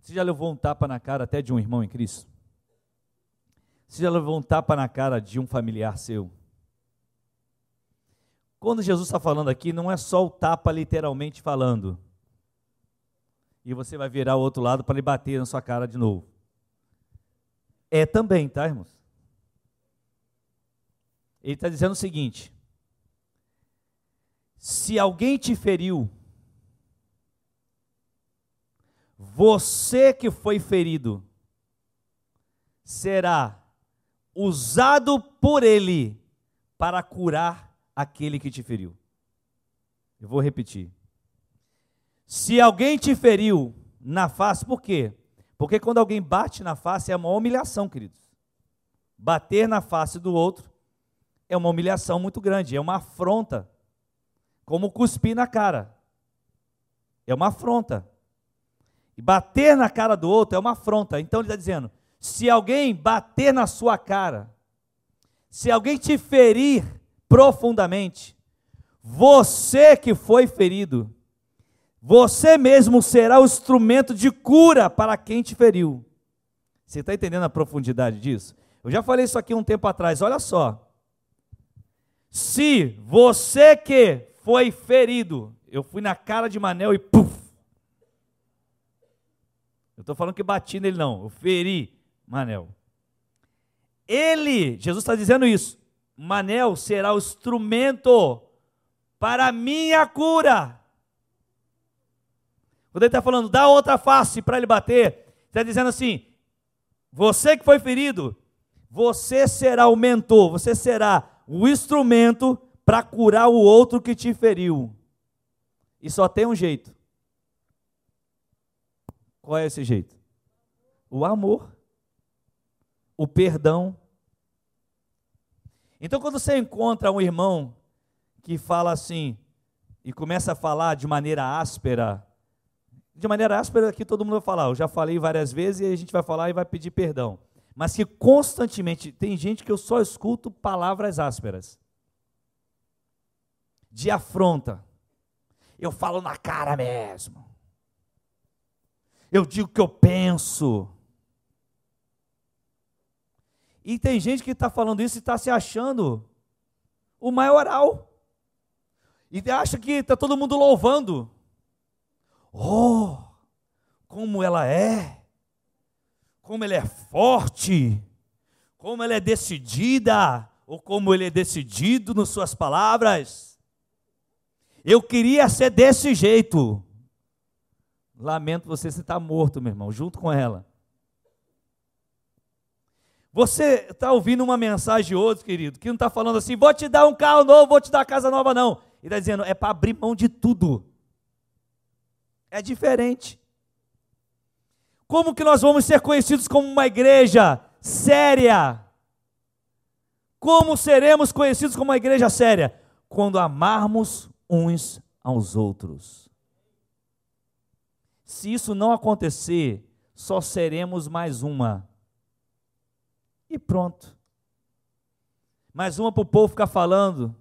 Você já levou um tapa na cara até de um irmão em Cristo? Você já levou um tapa na cara de um familiar seu? Quando Jesus está falando aqui, não é só o tapa literalmente falando. E você vai virar o outro lado para lhe bater na sua cara de novo. É também, tá, irmãos? Ele está dizendo o seguinte: se alguém te feriu, você que foi ferido será usado por ele para curar aquele que te feriu. Eu vou repetir. Se alguém te feriu na face, por quê? Porque quando alguém bate na face é uma humilhação, queridos. Bater na face do outro é uma humilhação muito grande, é uma afronta. Como cuspir na cara. É uma afronta. E bater na cara do outro é uma afronta. Então ele está dizendo: se alguém bater na sua cara, se alguém te ferir profundamente. Você que foi ferido, você mesmo será o instrumento de cura para quem te feriu. Você está entendendo a profundidade disso? Eu já falei isso aqui um tempo atrás, olha só. Se você que foi ferido, eu fui na cara de Manel e puf. Eu estou falando que bati nele, não, eu feri Manel. Ele, Jesus está dizendo isso. Manel será o instrumento para a minha cura. Quando ele está falando, dá outra face para ele bater, está dizendo assim: você que foi ferido, você será o mentor, você será o instrumento para curar o outro que te feriu. E só tem um jeito. Qual é esse jeito? O amor, o perdão então, quando você encontra um irmão que fala assim, e começa a falar de maneira áspera, de maneira áspera aqui todo mundo vai falar, eu já falei várias vezes e a gente vai falar e vai pedir perdão. Mas que constantemente, tem gente que eu só escuto palavras ásperas, de afronta. Eu falo na cara mesmo. Eu digo o que eu penso. E tem gente que está falando isso e está se achando o maioral. E acha que está todo mundo louvando. Oh, como ela é, como ela é forte, como ela é decidida, ou como ele é decidido nas suas palavras. Eu queria ser desse jeito. Lamento você, você está morto, meu irmão, junto com ela. Você está ouvindo uma mensagem hoje, querido, que não está falando assim, vou te dar um carro novo, vou te dar casa nova, não. Ele está dizendo, é para abrir mão de tudo. É diferente. Como que nós vamos ser conhecidos como uma igreja séria? Como seremos conhecidos como uma igreja séria? Quando amarmos uns aos outros. Se isso não acontecer, só seremos mais uma e pronto. Mais uma para o povo ficar falando.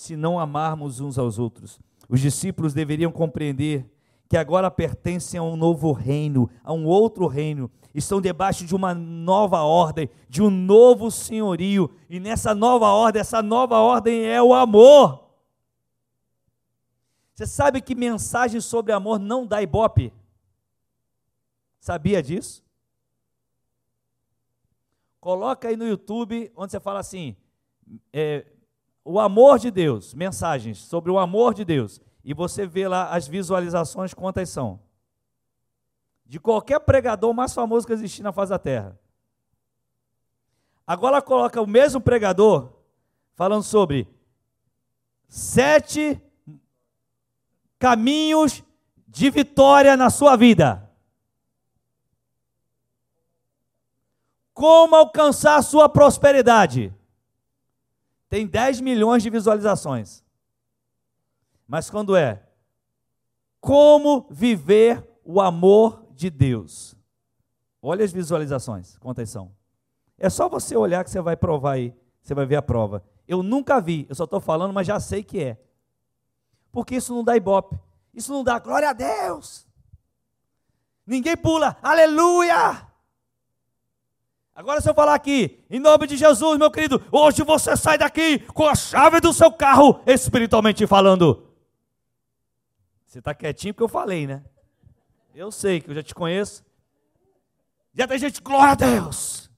se não amarmos uns aos outros. Os discípulos deveriam compreender que agora pertencem a um novo reino, a um outro reino, estão debaixo de uma nova ordem, de um novo senhorio, e nessa nova ordem, essa nova ordem é o amor. Você sabe que mensagem sobre amor não dá ibope? Sabia disso? Coloca aí no YouTube, onde você fala assim, é, o amor de Deus, mensagens sobre o amor de Deus e você vê lá as visualizações quantas são. De qualquer pregador mais famoso que existe na face da terra. Agora coloca o mesmo pregador falando sobre sete caminhos de vitória na sua vida. Como alcançar sua prosperidade? Tem 10 milhões de visualizações. Mas quando é como viver o amor de Deus. Olha as visualizações, quantas são. É só você olhar que você vai provar aí, você vai ver a prova. Eu nunca vi, eu só estou falando, mas já sei que é. Porque isso não dá ibope, isso não dá glória a Deus. Ninguém pula, aleluia! Agora, se eu falar aqui, em nome de Jesus, meu querido, hoje você sai daqui com a chave do seu carro, espiritualmente falando. Você está quietinho porque eu falei, né? Eu sei que eu já te conheço. Já tem gente, glória a Deus.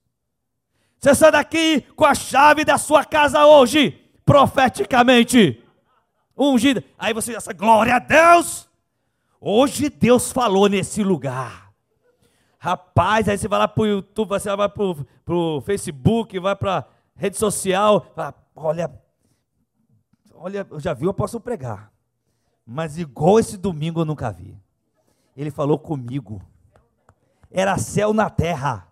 Você sai daqui com a chave da sua casa hoje, profeticamente. Ungida. Aí você sai, glória a Deus. Hoje Deus falou nesse lugar. Rapaz, aí você vai lá para o YouTube, você vai para o Facebook, vai para rede social. Fala, olha, olha, eu já vi o apóstolo pregar. Mas igual esse domingo eu nunca vi. Ele falou comigo. Era céu na terra.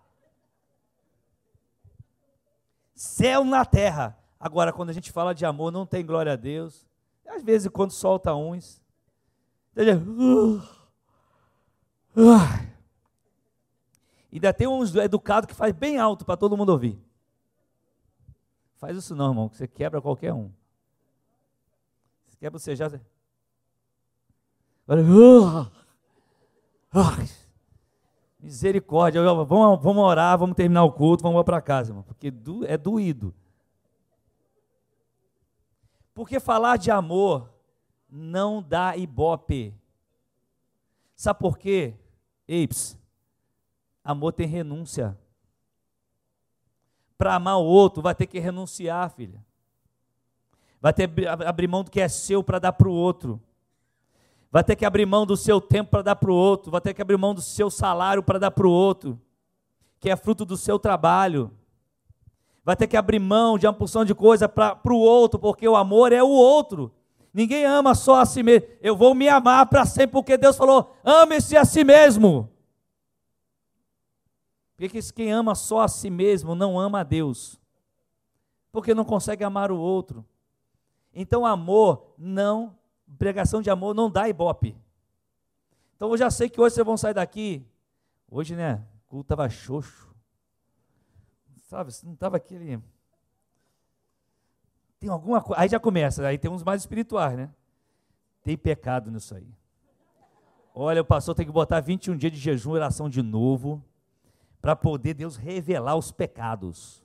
Céu na terra. Agora, quando a gente fala de amor, não tem glória a Deus. Às vezes, quando solta uns. Uh, uh, ainda tem uns educados que faz bem alto para todo mundo ouvir. Faz isso não, irmão, que você quebra qualquer um. Você quebra você já. Misericórdia, vamos, vamos orar, vamos terminar o culto, vamos para casa, irmão, porque é doído. Porque falar de amor não dá ibope. Sabe por quê? Eips, amor tem renúncia. Para amar o outro, vai ter que renunciar, filha. Vai ter que abrir mão do que é seu para dar para o outro vai ter que abrir mão do seu tempo para dar para o outro, vai ter que abrir mão do seu salário para dar para o outro, que é fruto do seu trabalho. Vai ter que abrir mão de uma porção de coisa para o outro, porque o amor é o outro. Ninguém ama só a si mesmo. Eu vou me amar para sempre, porque Deus falou: ame-se a si mesmo. Porque quem ama só a si mesmo não ama a Deus, porque não consegue amar o outro. Então, amor não pregação de amor não dá ibope. Então eu já sei que hoje vocês vão sair daqui. Hoje, né? O culto estava xoxo. Sabe, não estava aquele. Tem alguma coisa. Aí já começa, aí tem uns mais espirituais, né? Tem pecado nisso aí. Olha, o pastor tem que botar 21 dias de jejum e oração de novo, para poder Deus revelar os pecados.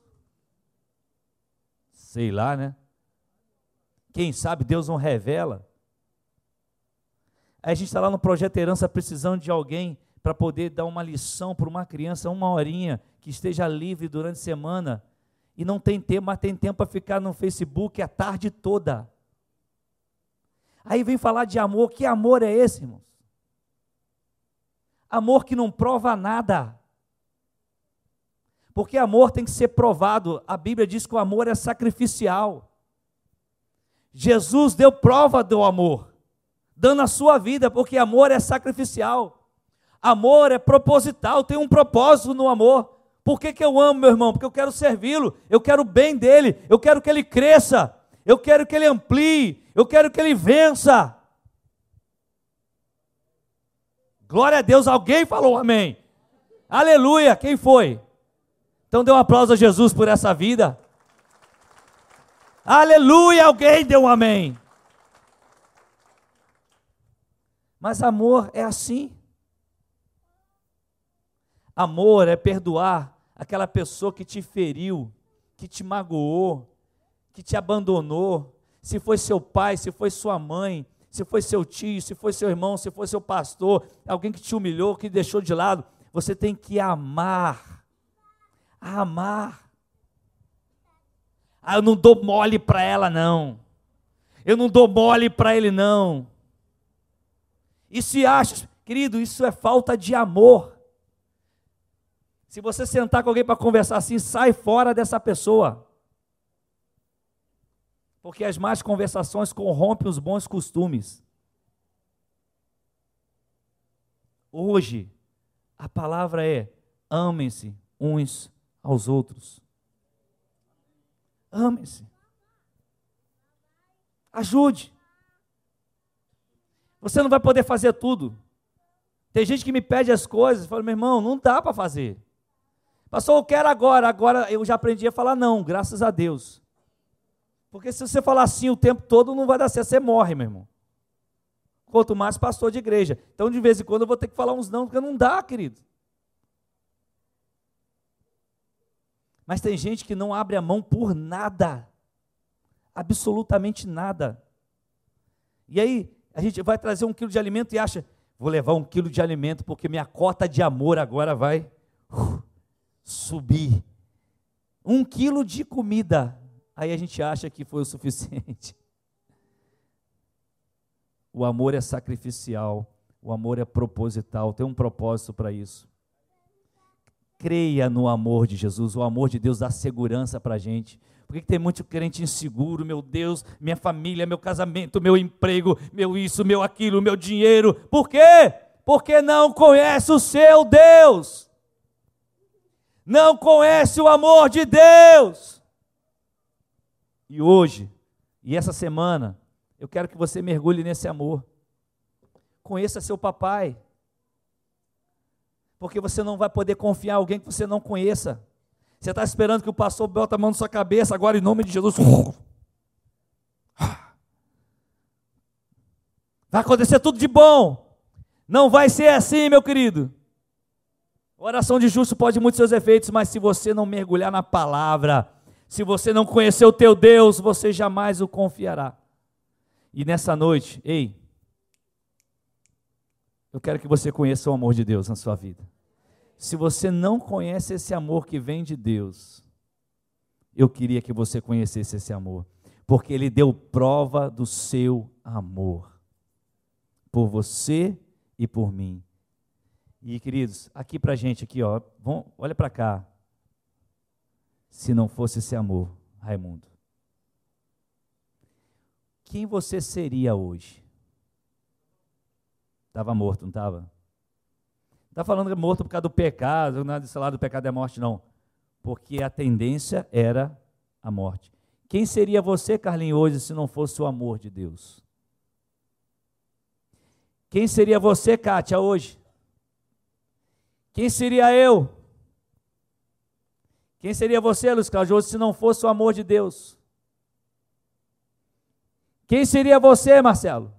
Sei lá, né? Quem sabe Deus não revela. Aí a gente está lá no projeto Herança precisando de alguém para poder dar uma lição para uma criança, uma horinha, que esteja livre durante a semana e não tem tempo, mas tem tempo para ficar no Facebook a tarde toda. Aí vem falar de amor, que amor é esse, irmãos? Amor que não prova nada. Porque amor tem que ser provado. A Bíblia diz que o amor é sacrificial. Jesus deu prova do amor dando a sua vida, porque amor é sacrificial. Amor é proposital, tem um propósito no amor. Por que, que eu amo, meu irmão? Porque eu quero servi-lo, eu quero o bem dele, eu quero que ele cresça, eu quero que ele amplie, eu quero que ele vença. Glória a Deus, alguém falou amém. Aleluia, quem foi? Então dê um aplauso a Jesus por essa vida. Aleluia! Alguém deu um amém. Mas amor é assim. Amor é perdoar aquela pessoa que te feriu, que te magoou, que te abandonou. Se foi seu pai, se foi sua mãe, se foi seu tio, se foi seu irmão, se foi seu pastor, alguém que te humilhou, que deixou de lado, você tem que amar. Amar. Ah, eu não dou mole para ela não. Eu não dou mole para ele não. E se acha, querido, isso é falta de amor. Se você sentar com alguém para conversar assim, sai fora dessa pessoa. Porque as más conversações corrompem os bons costumes. Hoje, a palavra é: amem-se uns aos outros. Amem-se. Ajude. Você não vai poder fazer tudo. Tem gente que me pede as coisas, fala, meu irmão, não dá para fazer. Pastor, eu quero agora. Agora eu já aprendi a falar não, graças a Deus. Porque se você falar assim o tempo todo, não vai dar certo, você morre, meu irmão. Quanto mais pastor de igreja. Então, de vez em quando, eu vou ter que falar uns não, porque não dá, querido. Mas tem gente que não abre a mão por nada. Absolutamente nada. E aí, a gente vai trazer um quilo de alimento e acha, vou levar um quilo de alimento, porque minha cota de amor agora vai uh, subir. Um quilo de comida aí a gente acha que foi o suficiente. O amor é sacrificial, o amor é proposital, tem um propósito para isso. Creia no amor de Jesus, o amor de Deus dá segurança para a gente. Por que tem muito crente inseguro? Meu Deus, minha família, meu casamento, meu emprego, meu isso, meu aquilo, meu dinheiro. Por quê? Porque não conhece o seu Deus. Não conhece o amor de Deus. E hoje, e essa semana, eu quero que você mergulhe nesse amor. Conheça seu papai. Porque você não vai poder confiar em alguém que você não conheça. Você está esperando que o pastor bote a mão na sua cabeça, agora em nome de Jesus. Vai acontecer tudo de bom. Não vai ser assim, meu querido. Oração de justo pode muitos seus efeitos, mas se você não mergulhar na palavra, se você não conhecer o teu Deus, você jamais o confiará. E nessa noite, ei, eu quero que você conheça o amor de Deus na sua vida. Se você não conhece esse amor que vem de Deus, eu queria que você conhecesse esse amor, porque ele deu prova do seu amor por você e por mim. E queridos, aqui pra gente aqui, ó, vamos, olha para cá se não fosse esse amor, Raimundo? Quem você seria hoje? Estava morto, não estava? Não está falando que é morto por causa do pecado, nada desse lado do pecado é morte, não. Porque a tendência era a morte. Quem seria você, Carlinhos, hoje, se não fosse o amor de Deus? Quem seria você, Kátia, hoje? Quem seria eu? Quem seria você, Luiz Cláudio, se não fosse o amor de Deus? Quem seria você, Marcelo?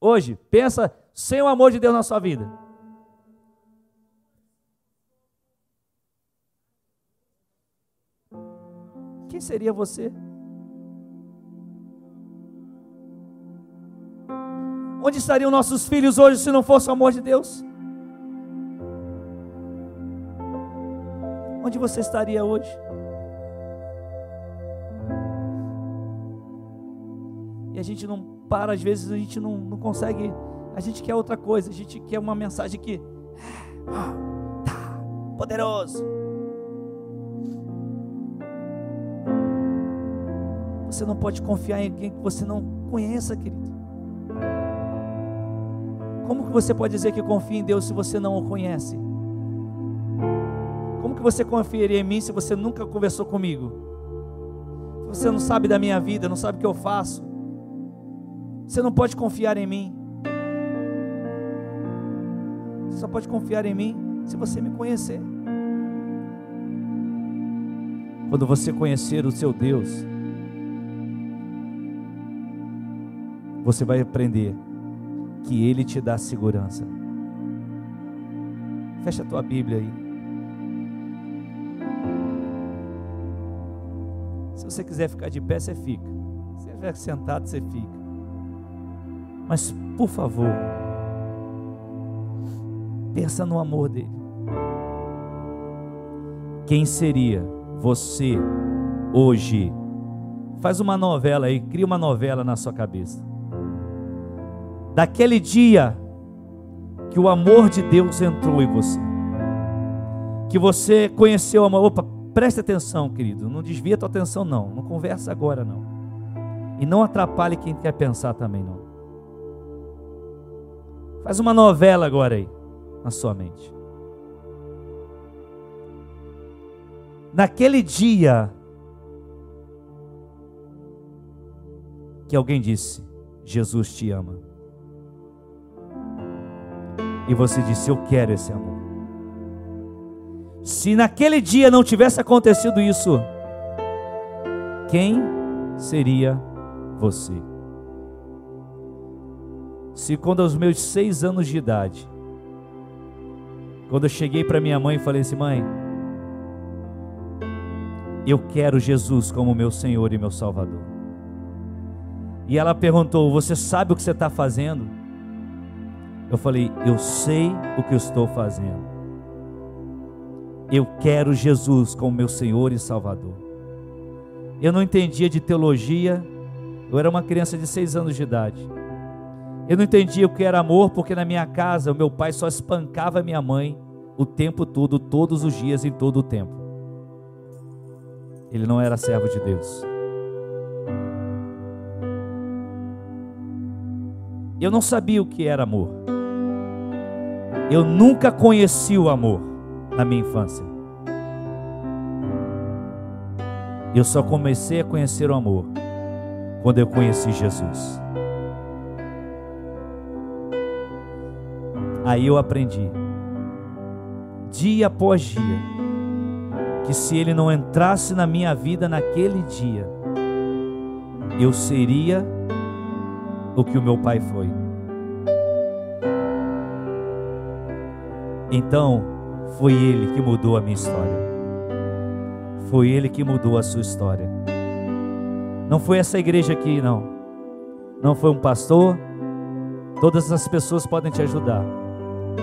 Hoje, pensa sem o amor de Deus na sua vida. Quem seria você? Onde estariam nossos filhos hoje se não fosse o amor de Deus? onde você estaria hoje? E a gente não para, às vezes a gente não, não consegue, a gente quer outra coisa, a gente quer uma mensagem que, ah, tá, poderoso. Você não pode confiar em alguém que você não conheça, querido. Como que você pode dizer que confia em Deus se você não o conhece? Como que você confiaria em mim se você nunca conversou comigo? Você não sabe da minha vida, não sabe o que eu faço. Você não pode confiar em mim. Só pode confiar em mim se você me conhecer. Quando você conhecer o seu Deus, você vai aprender que Ele te dá segurança. Fecha a tua Bíblia aí. Se você quiser ficar de pé, você fica. Se você estiver sentado, você fica. Mas, por favor, pensa no amor dele. Quem seria você hoje? Faz uma novela aí, cria uma novela na sua cabeça. Daquele dia que o amor de Deus entrou em você, que você conheceu o amor. Opa, preste atenção, querido, não desvia tua atenção, não, não conversa agora, não. E não atrapalhe quem quer pensar também, não. Faz uma novela agora aí, na sua mente. Naquele dia que alguém disse: Jesus te ama e você disse: Eu quero esse amor. Se naquele dia não tivesse acontecido isso, quem seria você? Se quando aos meus seis anos de idade, quando eu cheguei para minha mãe e falei assim, mãe, eu quero Jesus como meu Senhor e meu Salvador. E ela perguntou: Você sabe o que você está fazendo? Eu falei, eu sei o que eu estou fazendo. Eu quero Jesus como meu Senhor e Salvador. Eu não entendia de teologia, eu era uma criança de seis anos de idade. Eu não entendia o que era amor, porque na minha casa o meu pai só espancava minha mãe o tempo todo, todos os dias, em todo o tempo. Ele não era servo de Deus. Eu não sabia o que era amor. Eu nunca conheci o amor na minha infância. Eu só comecei a conhecer o amor quando eu conheci Jesus. Aí eu aprendi, dia após dia, que se ele não entrasse na minha vida naquele dia, eu seria o que o meu pai foi. Então, foi Ele que mudou a minha história. Foi Ele que mudou a sua história. Não foi essa igreja aqui, não. Não foi um pastor. Todas as pessoas podem te ajudar.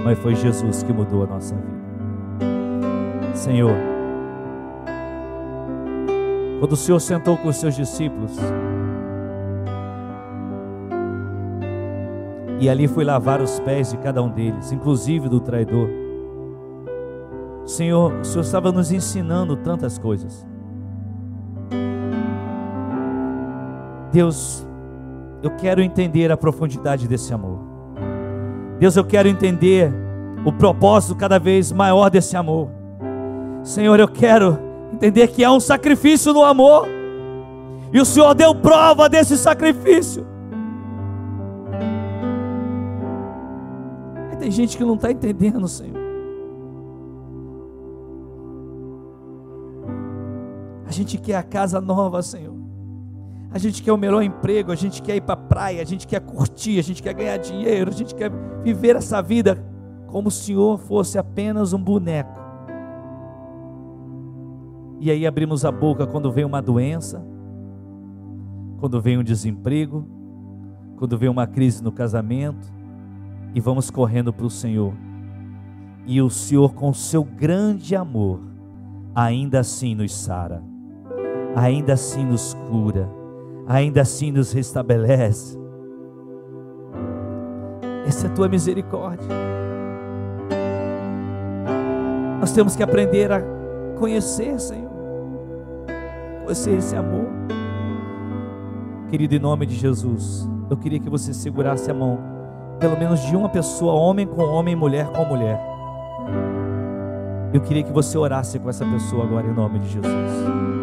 Mas foi Jesus que mudou a nossa vida. Senhor, quando o Senhor sentou com os seus discípulos, E ali foi lavar os pés de cada um deles, inclusive do traidor. Senhor, o Senhor estava nos ensinando tantas coisas. Deus, eu quero entender a profundidade desse amor. Deus, eu quero entender o propósito cada vez maior desse amor. Senhor, eu quero entender que há um sacrifício no amor. E o Senhor deu prova desse sacrifício. tem gente que não está entendendo, Senhor. A gente quer a casa nova, Senhor. A gente quer o melhor emprego, a gente quer ir para a praia, a gente quer curtir, a gente quer ganhar dinheiro, a gente quer viver essa vida como se o Senhor fosse apenas um boneco. E aí abrimos a boca quando vem uma doença, quando vem um desemprego, quando vem uma crise no casamento, e vamos correndo para o Senhor. E o Senhor, com seu grande amor, ainda assim nos sara, ainda assim nos cura, ainda assim nos restabelece. Essa é a tua misericórdia. Nós temos que aprender a conhecer, Senhor, conhecer esse amor. Querido, em nome de Jesus, eu queria que você segurasse a mão pelo menos de uma pessoa, homem com homem, mulher com mulher. Eu queria que você orasse com essa pessoa agora em nome de Jesus.